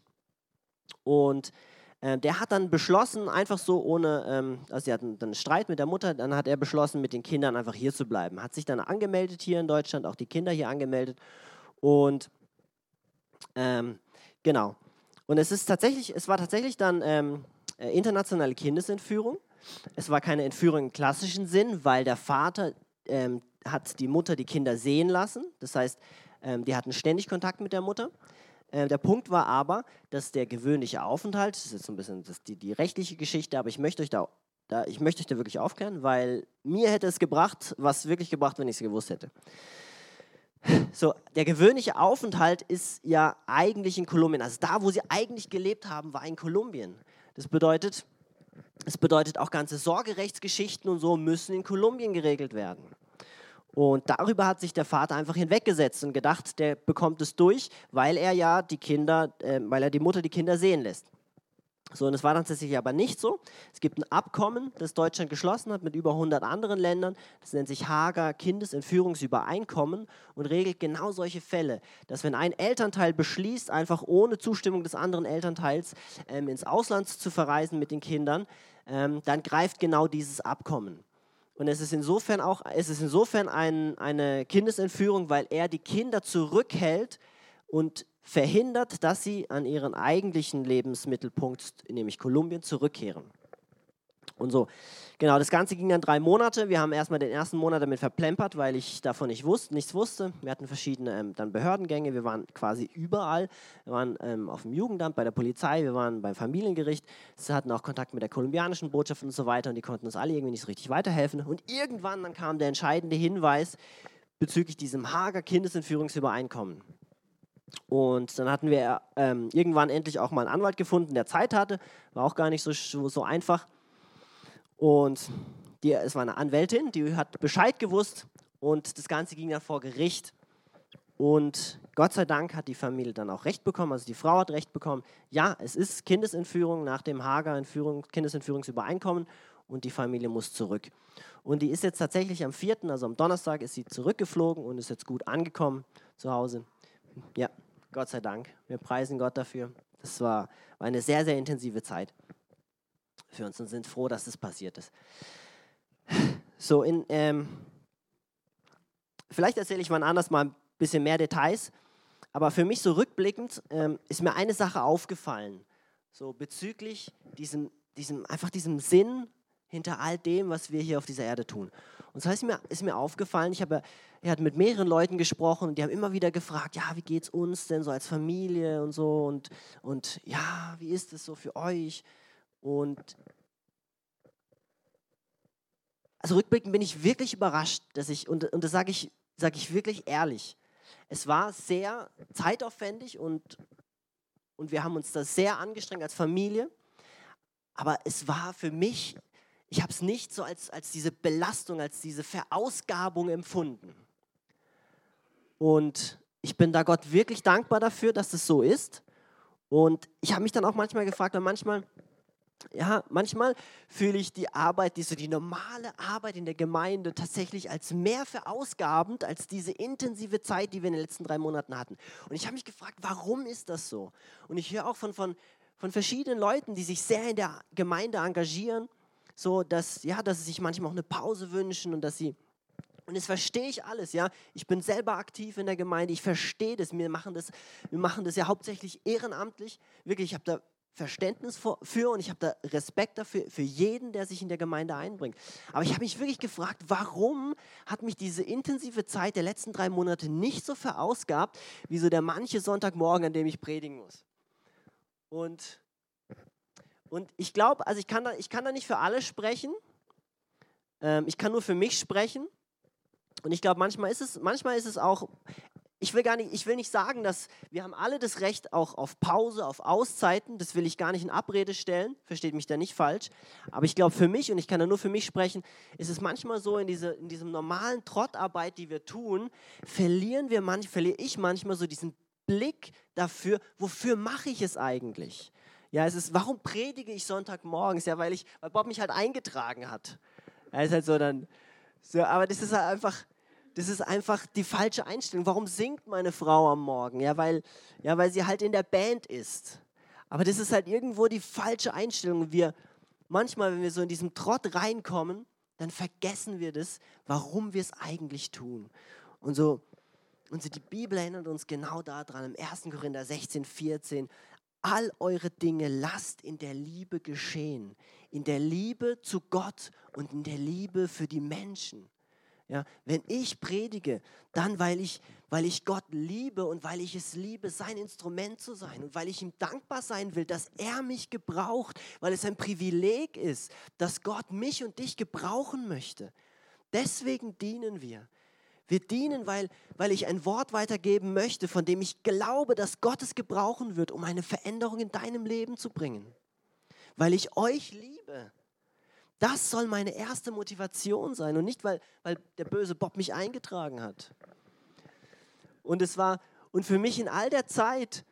und äh, der hat dann beschlossen, einfach so ohne, ähm, also sie hatten dann einen Streit mit der Mutter, dann hat er beschlossen, mit den Kindern einfach hier zu bleiben. Hat sich dann angemeldet hier in Deutschland, auch die Kinder hier angemeldet und ähm, genau. Und es ist tatsächlich, es war tatsächlich dann ähm, äh, internationale Kindesentführung. Es war keine Entführung im klassischen Sinn, weil der Vater ähm, hat die Mutter die Kinder sehen lassen. Das heißt, ähm, die hatten ständig Kontakt mit der Mutter. Äh, der Punkt war aber, dass der gewöhnliche Aufenthalt, das ist jetzt so ein bisschen das, die, die rechtliche Geschichte, aber ich möchte euch da, da, ich möchte euch da wirklich aufklären, weil mir hätte es gebracht, was wirklich gebracht, wenn ich es gewusst hätte. So, der gewöhnliche Aufenthalt ist ja eigentlich in Kolumbien. Also da, wo sie eigentlich gelebt haben, war in Kolumbien. Das bedeutet, es bedeutet auch ganze Sorgerechtsgeschichten und so müssen in Kolumbien geregelt werden. Und darüber hat sich der Vater einfach hinweggesetzt und gedacht, der bekommt es durch, weil er ja die Kinder, äh, weil er die Mutter die Kinder sehen lässt. So, und es war tatsächlich aber nicht so. Es gibt ein Abkommen, das Deutschland geschlossen hat mit über 100 anderen Ländern. Das nennt sich Hager Kindesentführungsübereinkommen und regelt genau solche Fälle, dass wenn ein Elternteil beschließt, einfach ohne Zustimmung des anderen Elternteils ähm, ins Ausland zu verreisen mit den Kindern, dann greift genau dieses Abkommen. Und es ist insofern auch, es ist insofern ein, eine Kindesentführung, weil er die Kinder zurückhält und verhindert, dass sie an ihren eigentlichen Lebensmittelpunkt, nämlich Kolumbien, zurückkehren. Und so, genau, das Ganze ging dann drei Monate. Wir haben erstmal den ersten Monat damit verplempert, weil ich davon nicht wusste, nichts wusste. Wir hatten verschiedene ähm, dann Behördengänge, wir waren quasi überall. Wir waren ähm, auf dem Jugendamt, bei der Polizei, wir waren beim Familiengericht. Sie hatten auch Kontakt mit der kolumbianischen Botschaft und so weiter und die konnten uns alle irgendwie nicht so richtig weiterhelfen. Und irgendwann dann kam der entscheidende Hinweis bezüglich diesem Hager Kindesentführungsübereinkommen. Und dann hatten wir ähm, irgendwann endlich auch mal einen Anwalt gefunden, der Zeit hatte. War auch gar nicht so, so einfach. Und die, es war eine Anwältin, die hat Bescheid gewusst und das Ganze ging dann vor Gericht. Und Gott sei Dank hat die Familie dann auch Recht bekommen, also die Frau hat Recht bekommen. Ja, es ist Kindesentführung nach dem Hager Entführung, Kindesentführungsübereinkommen und die Familie muss zurück. Und die ist jetzt tatsächlich am 4., also am Donnerstag, ist sie zurückgeflogen und ist jetzt gut angekommen zu Hause. Ja, Gott sei Dank. Wir preisen Gott dafür. Das war, war eine sehr, sehr intensive Zeit für uns und sind froh, dass das passiert ist. So, in, ähm, vielleicht erzähle ich mal anders mal ein bisschen mehr Details, aber für mich so rückblickend ähm, ist mir eine Sache aufgefallen, so bezüglich diesem, diesem, einfach diesem Sinn hinter all dem, was wir hier auf dieser Erde tun. Und zwar ist mir, ist mir aufgefallen, ich habe er hat mit mehreren Leuten gesprochen und die haben immer wieder gefragt, ja, wie geht es uns denn so als Familie und so und, und ja, wie ist es so für euch? Und also rückblickend bin ich wirklich überrascht, dass ich, und, und das sage ich, sag ich wirklich ehrlich, es war sehr zeitaufwendig und, und wir haben uns da sehr angestrengt als Familie, aber es war für mich, ich habe es nicht so als, als diese Belastung, als diese Verausgabung empfunden. Und ich bin da Gott wirklich dankbar dafür, dass das so ist. Und ich habe mich dann auch manchmal gefragt, weil manchmal, ja, manchmal fühle ich die Arbeit, diese, die normale Arbeit in der Gemeinde tatsächlich als mehr verausgabend als diese intensive Zeit, die wir in den letzten drei Monaten hatten. Und ich habe mich gefragt, warum ist das so? Und ich höre auch von, von, von verschiedenen Leuten, die sich sehr in der Gemeinde engagieren, so dass, ja, dass sie sich manchmal auch eine Pause wünschen und dass sie und das verstehe ich alles, ja. Ich bin selber aktiv in der Gemeinde, ich verstehe das. Wir machen das, wir machen das ja hauptsächlich ehrenamtlich. Wirklich, ich habe da Verständnis für und ich habe da Respekt dafür, für jeden, der sich in der Gemeinde einbringt. Aber ich habe mich wirklich gefragt, warum hat mich diese intensive Zeit der letzten drei Monate nicht so verausgabt, wie so der manche Sonntagmorgen, an dem ich predigen muss. Und, und ich glaube, also ich kann, da, ich kann da nicht für alle sprechen, ähm, ich kann nur für mich sprechen. Und ich glaube, manchmal ist es, manchmal ist es auch, ich will gar nicht, ich will nicht sagen, dass wir haben alle das Recht auch auf Pause, auf Auszeiten. Das will ich gar nicht in Abrede stellen. Versteht mich da nicht falsch. Aber ich glaube, für mich und ich kann da nur für mich sprechen, ist es manchmal so in, diese, in diesem normalen Trottarbeit, die wir tun, verlieren wir manch, verliere ich manchmal so diesen Blick dafür, wofür mache ich es eigentlich? Ja, es ist, warum predige ich Sonntagmorgens? Ja, weil ich, weil Bob mich halt eingetragen hat. Er ist halt so dann, so, aber das ist halt einfach, das ist einfach die falsche Einstellung. Warum singt meine Frau am Morgen? Ja, weil, ja, weil sie halt in der Band ist. Aber das ist halt irgendwo die falsche Einstellung. Wir, manchmal, wenn wir so in diesem Trott reinkommen, dann vergessen wir das, warum wir es eigentlich tun. Und so, und so die Bibel erinnert uns genau daran, im 1. Korinther 16, 14, all eure Dinge lasst in der Liebe geschehen. In der Liebe zu Gott und in der Liebe für die Menschen. Ja, wenn ich predige, dann weil ich, weil ich Gott liebe und weil ich es liebe, sein Instrument zu sein und weil ich ihm dankbar sein will, dass er mich gebraucht, weil es ein Privileg ist, dass Gott mich und dich gebrauchen möchte. Deswegen dienen wir. Wir dienen, weil, weil ich ein Wort weitergeben möchte, von dem ich glaube, dass Gott es gebrauchen wird, um eine Veränderung in deinem Leben zu bringen. Weil ich euch liebe das soll meine erste Motivation sein und nicht, weil, weil der böse Bob mich eingetragen hat. Und es war, und für mich in all der Zeit,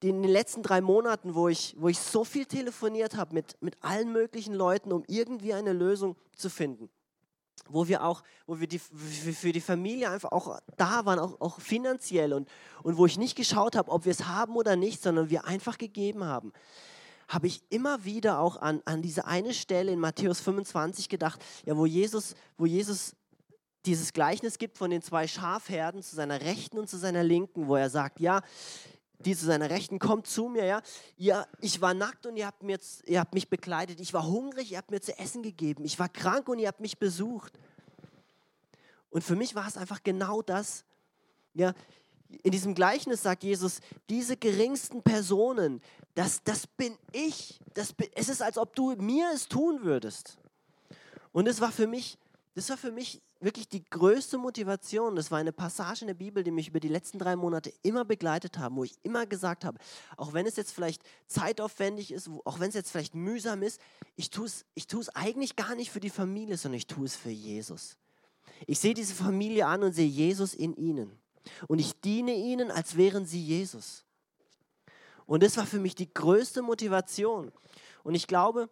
in den letzten drei Monaten, wo ich, wo ich so viel telefoniert habe mit, mit allen möglichen Leuten, um irgendwie eine Lösung zu finden, wo wir auch, wo wir die, für die Familie einfach auch da waren, auch, auch finanziell und, und wo ich nicht geschaut habe, ob wir es haben oder nicht, sondern wir einfach gegeben haben habe ich immer wieder auch an, an diese eine Stelle in Matthäus 25 gedacht, ja, wo Jesus, wo Jesus dieses Gleichnis gibt von den zwei Schafherden zu seiner Rechten und zu seiner Linken, wo er sagt, ja, die zu seiner Rechten, kommt zu mir, ja, ja ich war nackt und ihr habt, mir, ihr habt mich bekleidet, ich war hungrig, ihr habt mir zu essen gegeben, ich war krank und ihr habt mich besucht. Und für mich war es einfach genau das, ja, in diesem Gleichnis sagt Jesus, diese geringsten Personen, das, das bin ich. Das es ist, als ob du mir es tun würdest. Und es war für mich, das war für mich wirklich die größte Motivation. Das war eine Passage in der Bibel, die mich über die letzten drei Monate immer begleitet haben, wo ich immer gesagt habe, auch wenn es jetzt vielleicht zeitaufwendig ist, auch wenn es jetzt vielleicht mühsam ist, ich tue es ich eigentlich gar nicht für die Familie, sondern ich tue es für Jesus. Ich sehe diese Familie an und sehe Jesus in ihnen. Und ich diene ihnen, als wären sie Jesus. Und das war für mich die größte Motivation. Und ich glaube,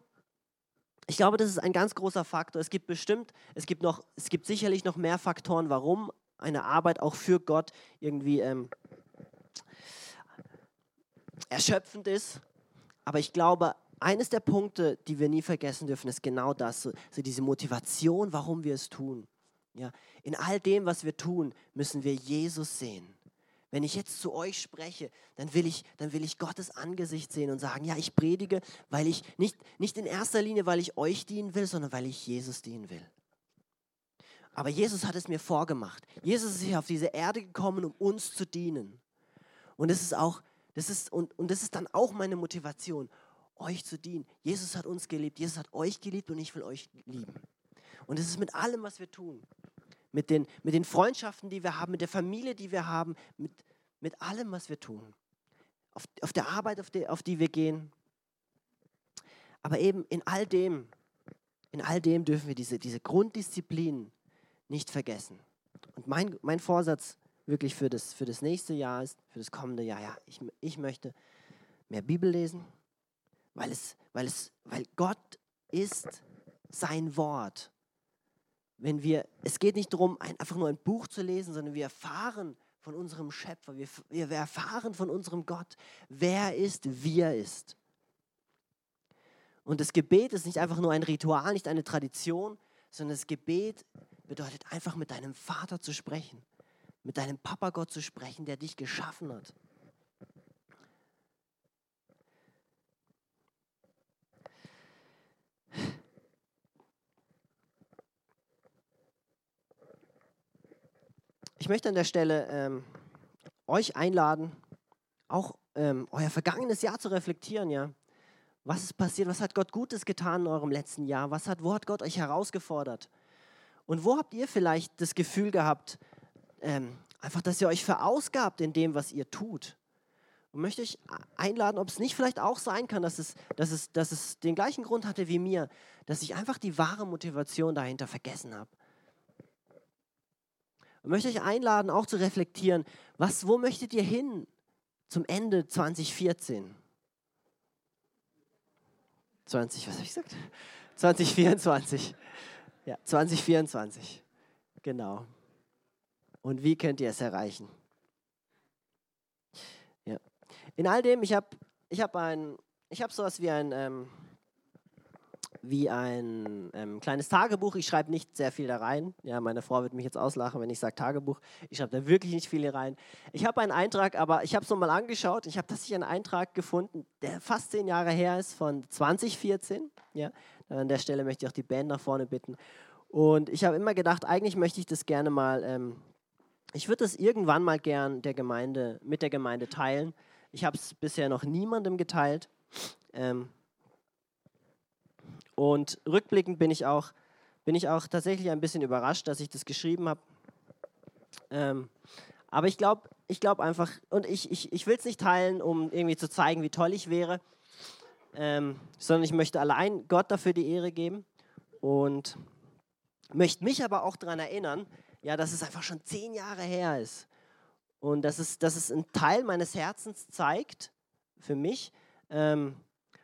ich glaube, das ist ein ganz großer Faktor. Es gibt bestimmt, es gibt noch, es gibt sicherlich noch mehr Faktoren, warum eine Arbeit auch für Gott irgendwie ähm, erschöpfend ist. Aber ich glaube, eines der Punkte, die wir nie vergessen dürfen, ist genau das, so, so diese Motivation, warum wir es tun. Ja, in all dem, was wir tun, müssen wir Jesus sehen. Wenn ich jetzt zu euch spreche, dann will ich, dann will ich Gottes Angesicht sehen und sagen, ja, ich predige, weil ich nicht, nicht in erster Linie, weil ich euch dienen will, sondern weil ich Jesus dienen will. Aber Jesus hat es mir vorgemacht. Jesus ist hier auf diese Erde gekommen, um uns zu dienen. Und das ist auch, das ist, und, und das ist dann auch meine Motivation, euch zu dienen. Jesus hat uns geliebt, Jesus hat euch geliebt und ich will euch lieben. Und es ist mit allem, was wir tun. Mit den, mit den Freundschaften, die wir haben, mit der Familie, die wir haben, mit, mit allem, was wir tun. Auf, auf der Arbeit, auf die, auf die wir gehen. Aber eben in all dem, in all dem dürfen wir diese, diese Grunddisziplin nicht vergessen. Und mein, mein Vorsatz wirklich für das, für das nächste Jahr ist, für das kommende Jahr, ja, ich, ich möchte mehr Bibel lesen, weil, es, weil, es, weil Gott ist sein Wort. Wenn wir, es geht nicht darum, ein, einfach nur ein Buch zu lesen, sondern wir erfahren von unserem Schöpfer, wir, wir erfahren von unserem Gott, wer er ist, wie er ist. Und das Gebet ist nicht einfach nur ein Ritual, nicht eine Tradition, sondern das Gebet bedeutet einfach mit deinem Vater zu sprechen, mit deinem Papa Gott zu sprechen, der dich geschaffen hat. Möchte an der Stelle ähm, euch einladen, auch ähm, euer vergangenes Jahr zu reflektieren, ja. Was ist passiert? Was hat Gott Gutes getan in eurem letzten Jahr? Was hat, wo hat Gott euch herausgefordert? Und wo habt ihr vielleicht das Gefühl gehabt, ähm, einfach, dass ihr euch verausgabt in dem, was ihr tut? Und möchte ich einladen, ob es nicht vielleicht auch sein kann, dass es, dass, es, dass es den gleichen Grund hatte wie mir, dass ich einfach die wahre Motivation dahinter vergessen habe. Und möchte ich einladen, auch zu reflektieren, was, wo möchtet ihr hin zum Ende 2014? 20, was habe ich gesagt? 2024. Ja, 2024. Genau. Und wie könnt ihr es erreichen? Ja. In all dem, ich habe ich hab ein, ich habe sowas wie ein, ähm, wie ein ähm, kleines Tagebuch. Ich schreibe nicht sehr viel da rein. Ja, meine Frau wird mich jetzt auslachen, wenn ich sage Tagebuch. Ich schreibe da wirklich nicht viel rein. Ich habe einen Eintrag, aber ich habe es nochmal angeschaut. Ich habe tatsächlich einen Eintrag gefunden, der fast zehn Jahre her ist, von 2014. Ja, an der Stelle möchte ich auch die Band nach vorne bitten. Und ich habe immer gedacht, eigentlich möchte ich das gerne mal, ähm, ich würde das irgendwann mal gern der Gemeinde, mit der Gemeinde teilen. Ich habe es bisher noch niemandem geteilt. Ähm, und rückblickend bin ich auch, bin ich auch tatsächlich ein bisschen überrascht, dass ich das geschrieben habe. Ähm, aber ich glaube ich glaub einfach, und ich, ich, ich will es nicht teilen, um irgendwie zu zeigen, wie toll ich wäre, ähm, sondern ich möchte allein Gott dafür die Ehre geben und möchte mich aber auch daran erinnern, ja, dass es einfach schon zehn Jahre her ist und dass es, dass es einen Teil meines Herzens zeigt, für mich, ähm,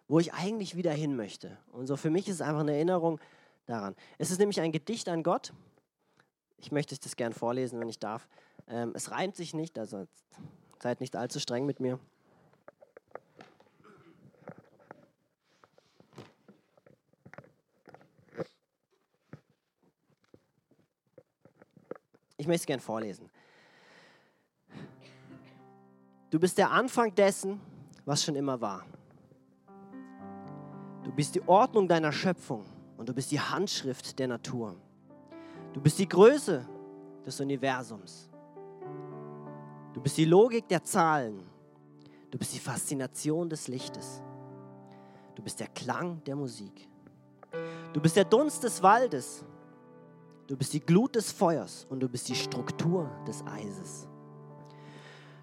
wo ich eigentlich wieder hin möchte. Und so für mich ist es einfach eine Erinnerung daran. Es ist nämlich ein Gedicht an Gott. Ich möchte es das gern vorlesen, wenn ich darf. Ähm, es reimt sich nicht, also seid nicht allzu streng mit mir. Ich möchte es gern vorlesen. Du bist der Anfang dessen, was schon immer war. Du bist die Ordnung deiner Schöpfung und du bist die Handschrift der Natur. Du bist die Größe des Universums. Du bist die Logik der Zahlen. Du bist die Faszination des Lichtes. Du bist der Klang der Musik. Du bist der Dunst des Waldes. Du bist die Glut des Feuers und du bist die Struktur des Eises.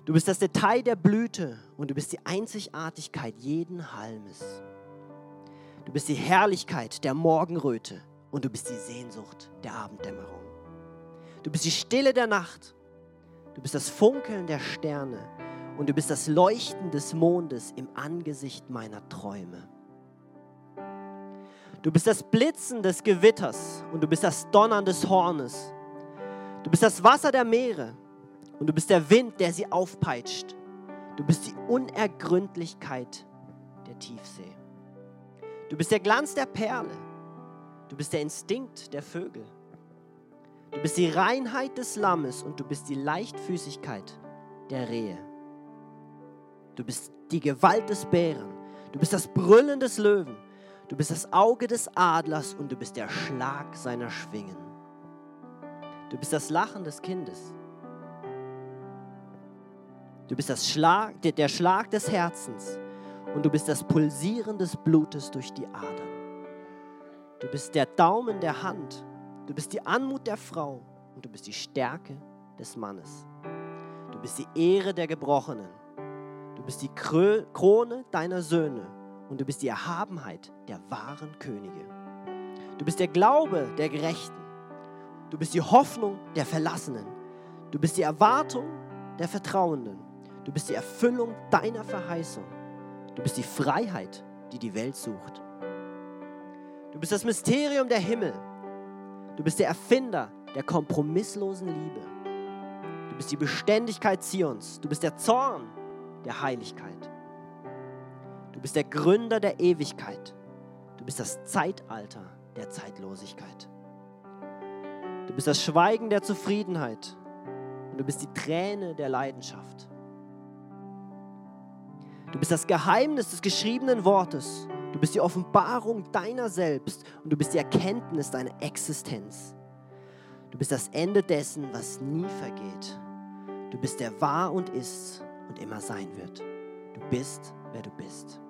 Du bist das Detail der Blüte und du bist die Einzigartigkeit jeden Halmes. Du bist die Herrlichkeit der Morgenröte und du bist die Sehnsucht der Abenddämmerung. Du bist die Stille der Nacht. Du bist das Funkeln der Sterne und du bist das Leuchten des Mondes im Angesicht meiner Träume. Du bist das Blitzen des Gewitters und du bist das Donnern des Hornes. Du bist das Wasser der Meere und du bist der Wind, der sie aufpeitscht. Du bist die Unergründlichkeit der Tiefsee. Du bist der Glanz der Perle. Du bist der Instinkt der Vögel. Du bist die Reinheit des Lammes und du bist die Leichtfüßigkeit der Rehe. Du bist die Gewalt des Bären. Du bist das Brüllen des Löwen. Du bist das Auge des Adlers und du bist der Schlag seiner Schwingen. Du bist das Lachen des Kindes. Du bist das Schlag, der Schlag des Herzens und du bist das Pulsieren des Blutes durch die Adern. Du bist der Daumen der Hand Du bist die Anmut der Frau und du bist die Stärke des Mannes. Du bist die Ehre der Gebrochenen. Du bist die Krö Krone deiner Söhne und du bist die Erhabenheit der wahren Könige. Du bist der Glaube der Gerechten. Du bist die Hoffnung der Verlassenen. Du bist die Erwartung der Vertrauenden. Du bist die Erfüllung deiner Verheißung. Du bist die Freiheit, die die Welt sucht. Du bist das Mysterium der Himmel. Du bist der Erfinder der kompromisslosen Liebe. Du bist die Beständigkeit Zions. Du bist der Zorn der Heiligkeit. Du bist der Gründer der Ewigkeit. Du bist das Zeitalter der Zeitlosigkeit. Du bist das Schweigen der Zufriedenheit und du bist die Träne der Leidenschaft. Du bist das Geheimnis des geschriebenen Wortes. Du bist die Offenbarung deiner selbst und du bist die Erkenntnis deiner Existenz. Du bist das Ende dessen, was nie vergeht. Du bist der war und ist und immer sein wird. Du bist, wer du bist.